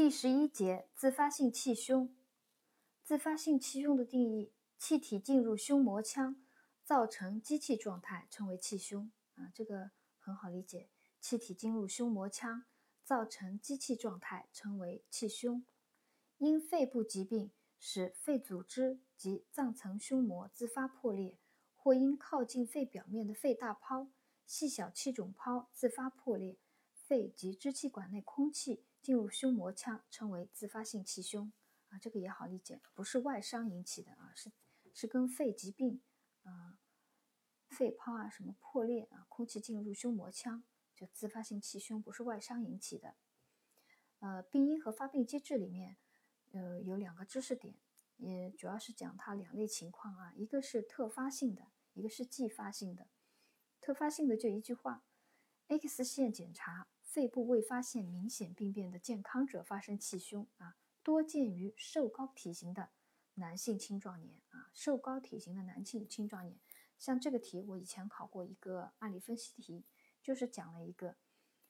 第十一节自发性气胸。自发性气胸的定义：气体进入胸膜腔，造成机器状态，称为气胸。啊，这个很好理解。气体进入胸膜腔，造成机器状态，称为气胸。因肺部疾病使肺组织及脏层胸膜自发破裂，或因靠近肺表面的肺大泡、细小气肿泡自发破裂，肺及支气管内空气进入胸膜腔，称为自发性气胸。啊，这个也好理解，不是外伤引起的啊，是是跟肺疾病啊、肺泡啊什么破裂啊，空气进入胸膜腔，就自发性气胸，不是外伤引起的。呃，病因和发病机制里面，呃，有两个知识点，也主要是讲它两类情况啊，一个是特发性的，一个是继发性的。特发性的就一句话，X 线检查肺部未发现明显病变的健康者发生气胸啊。多见于瘦高体型的男性青壮年啊，瘦高体型的男性青壮年，像这个题我以前考过一个案例分析题，就是讲了一个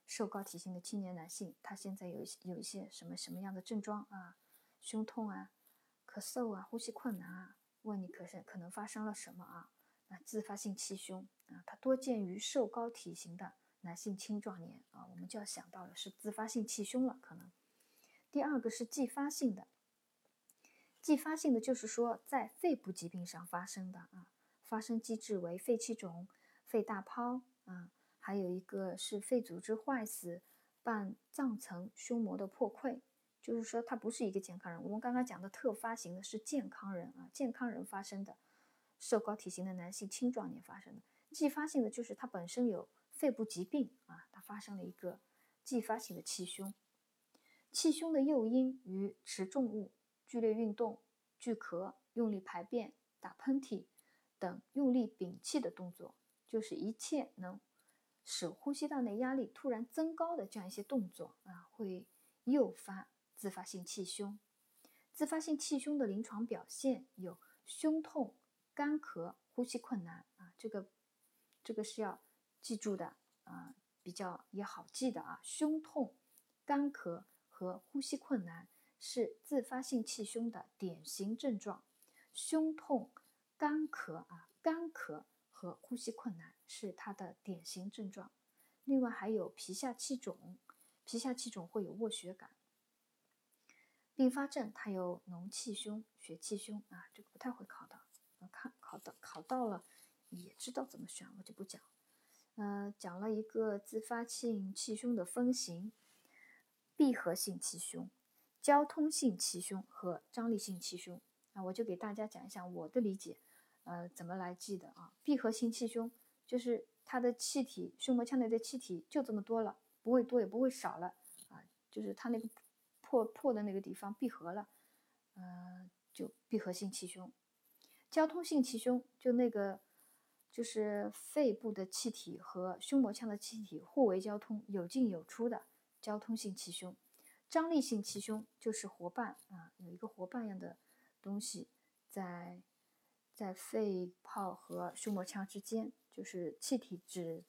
瘦高体型的青年男性，他现在有一些有一些什么什么样的症状啊，胸痛啊，咳嗽啊，呼吸困难啊，问你可是可能发生了什么啊？那自发性气胸啊，它多见于瘦高体型的男性青壮年啊，我们就要想到了是自发性气胸了，可能。第二个是继发性的，继发性的就是说在肺部疾病上发生的啊，发生机制为肺气肿、肺大泡啊，还有一个是肺组织坏死伴脏层胸膜的破溃，就是说它不是一个健康人。我们刚刚讲的特发型的是健康人啊，健康人发生的，瘦高体型的男性青壮年发生的，继发性的就是他本身有肺部疾病啊，他发生了一个继发性的气胸。气胸的诱因与持重物、剧烈运动、剧咳、用力排便、打喷嚏等用力屏气的动作，就是一切能使呼吸道内压力突然增高的这样一些动作啊，会诱发自发性气胸。自发性气胸的临床表现有胸痛、干咳、呼吸困难啊，这个这个是要记住的啊，比较也好记的啊，胸痛、干咳。和呼吸困难是自发性气胸的典型症状，胸痛、干咳啊，干咳和呼吸困难是它的典型症状。另外还有皮下气肿，皮下气肿会有卧血感。并发症它有脓气胸、血气胸啊，这个不太会考的，看考到考到了也知道怎么选，我就不讲。呃，讲了一个自发性气胸的分型。闭合性气胸、交通性气胸和张力性气胸啊，我就给大家讲一下我的理解，呃，怎么来记的啊？闭合性气胸就是它的气体，胸膜腔内的气体就这么多了，不会多也不会少了啊，就是它那个破破的那个地方闭合了，呃，就闭合性气胸。交通性气胸就那个就是肺部的气体和胸膜腔的气体互为交通，有进有出的。交通性气胸，张力性气胸就是活瓣啊，有一个活瓣样的东西在在肺泡和胸膜腔之间，就是气体只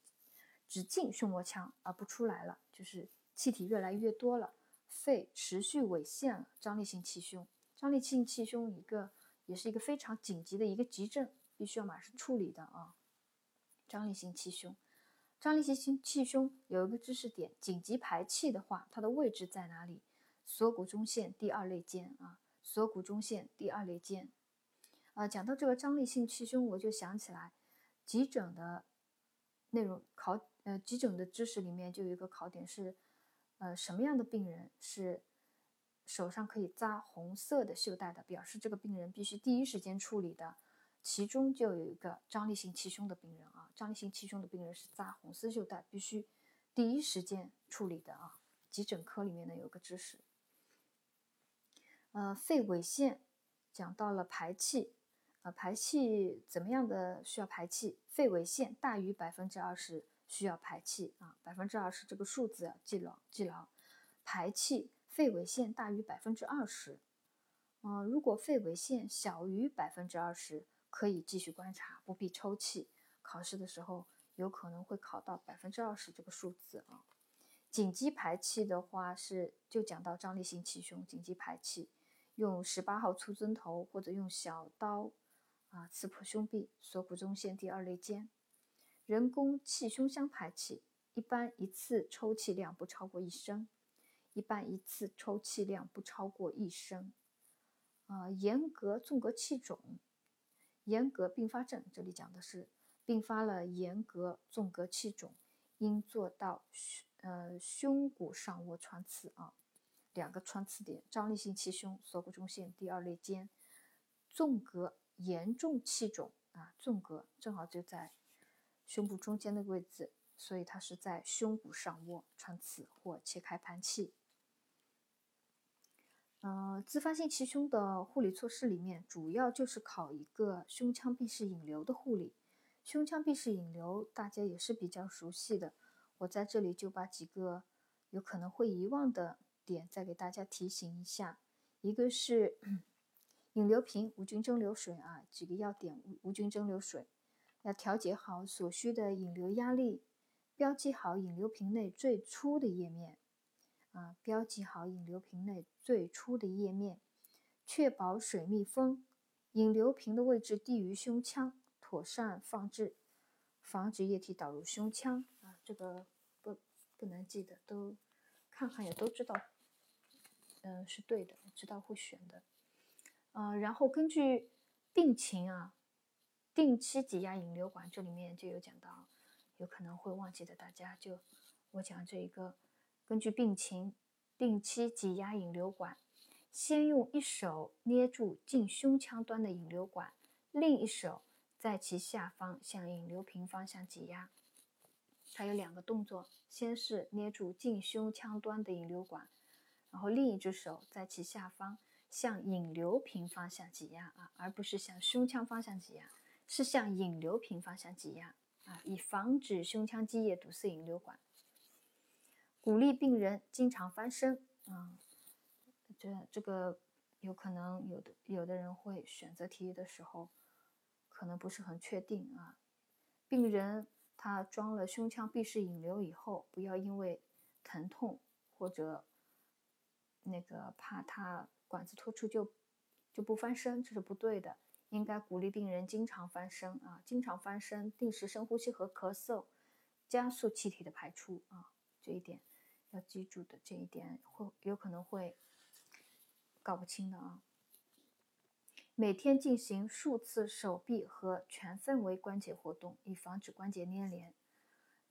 只进胸膜腔而不出来了，就是气体越来越多了，肺持续萎陷了。张力性气胸，张力性气胸一个也是一个非常紧急的一个急症，必须要马上处理的啊。张力性气胸。张力性气胸有一个知识点，紧急排气的话，它的位置在哪里？锁骨中线第二肋间啊，锁骨中线第二肋间。啊，讲到这个张力性气胸，我就想起来，急诊的内容考，呃，急诊的知识里面就有一个考点是，呃，什么样的病人是手上可以扎红色的袖带的，表示这个病人必须第一时间处理的。其中就有一个张力性气胸的病人啊，张力性气胸的病人是扎红丝袖带，必须第一时间处理的啊。急诊科里面呢有个知识，呃，肺萎陷讲到了排气，呃，排气怎么样的需要排气？肺萎陷大于百分之二十需要排气啊，百分之二十这个数字要记牢记牢。排气，肺萎陷大于百分之二十，嗯，如果肺萎陷小于百分之二十。可以继续观察，不必抽气。考试的时候有可能会考到百分之二十这个数字啊。紧急排气的话是就讲到张力性气胸，紧急排气用十八号粗针头或者用小刀啊刺破胸壁，锁骨中线第二肋间。人工气胸腔排气一般一次抽气量不超过一升，一般一次抽气量不超过一升。啊，严格纵隔气肿，严格并发症，这里讲的是并发了严格纵隔气肿，应做到胸呃胸骨上窝穿刺啊，两个穿刺点，张力性气胸，锁骨中线第二肋间，纵隔严重气肿啊，纵隔正好就在。胸部中间的位置，所以它是在胸骨上窝穿刺或切开盘气。呃，自发性气胸的护理措施里面，主要就是考一个胸腔闭式引流的护理。胸腔闭式引流大家也是比较熟悉的，我在这里就把几个有可能会遗忘的点再给大家提醒一下。一个是引流瓶无菌蒸馏水啊，几个要点无无菌蒸馏水。要调节好所需的引流压力，标记好引流瓶内最初的页面，啊，标记好引流瓶内最初的页面，确保水密封，引流瓶的位置低于胸腔，妥善放置，防止液体导入胸腔。啊，这个不不能记得，都看看也都知道，嗯，是对的，知道会选的，啊，然后根据病情啊。定期挤压引流管，这里面就有讲到，有可能会忘记的，大家就我讲这一个，根据病情定期挤压引流管，先用一手捏住近胸腔端的引流管，另一手在其下方向引流瓶方向挤压。它有两个动作，先是捏住近胸腔端的引流管，然后另一只手在其下方向引流瓶方向挤压啊，而不是向胸腔方向挤压。是向引流瓶方向挤压啊，以防止胸腔积液堵塞引流管。鼓励病人经常翻身啊，这这个有可能有的有的人会选择题的时候可能不是很确定啊。病人他装了胸腔闭式引流以后，不要因为疼痛或者那个怕他管子脱出就就不翻身，这是不对的。应该鼓励病人经常翻身啊，经常翻身，定时深呼吸和咳嗽，加速气体的排出啊，这一点要记住的，这一点会有可能会搞不清的啊。每天进行数次手臂和全范围关节活动，以防止关节粘连。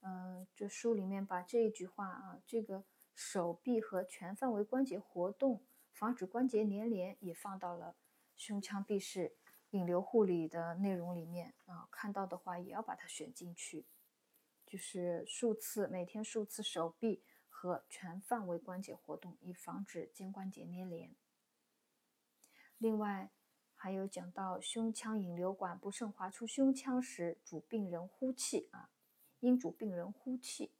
嗯，这书里面把这一句话啊，这个手臂和全范围关节活动，防止关节粘连，也放到了胸腔闭式。引流护理的内容里面啊，看到的话也要把它选进去，就是数次每天数次手臂和全范围关节活动，以防止肩关节粘连。另外还有讲到胸腔引流管不慎滑出胸腔时，主病人呼气啊，应主病人呼气，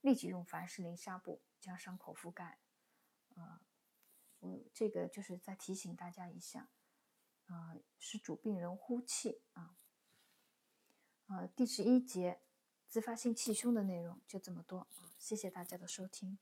立即用凡士林纱布将伤口覆盖。啊，我这个就是再提醒大家一下。啊，是主病人呼气啊。呃，第十一节自发性气胸的内容就这么多，谢谢大家的收听。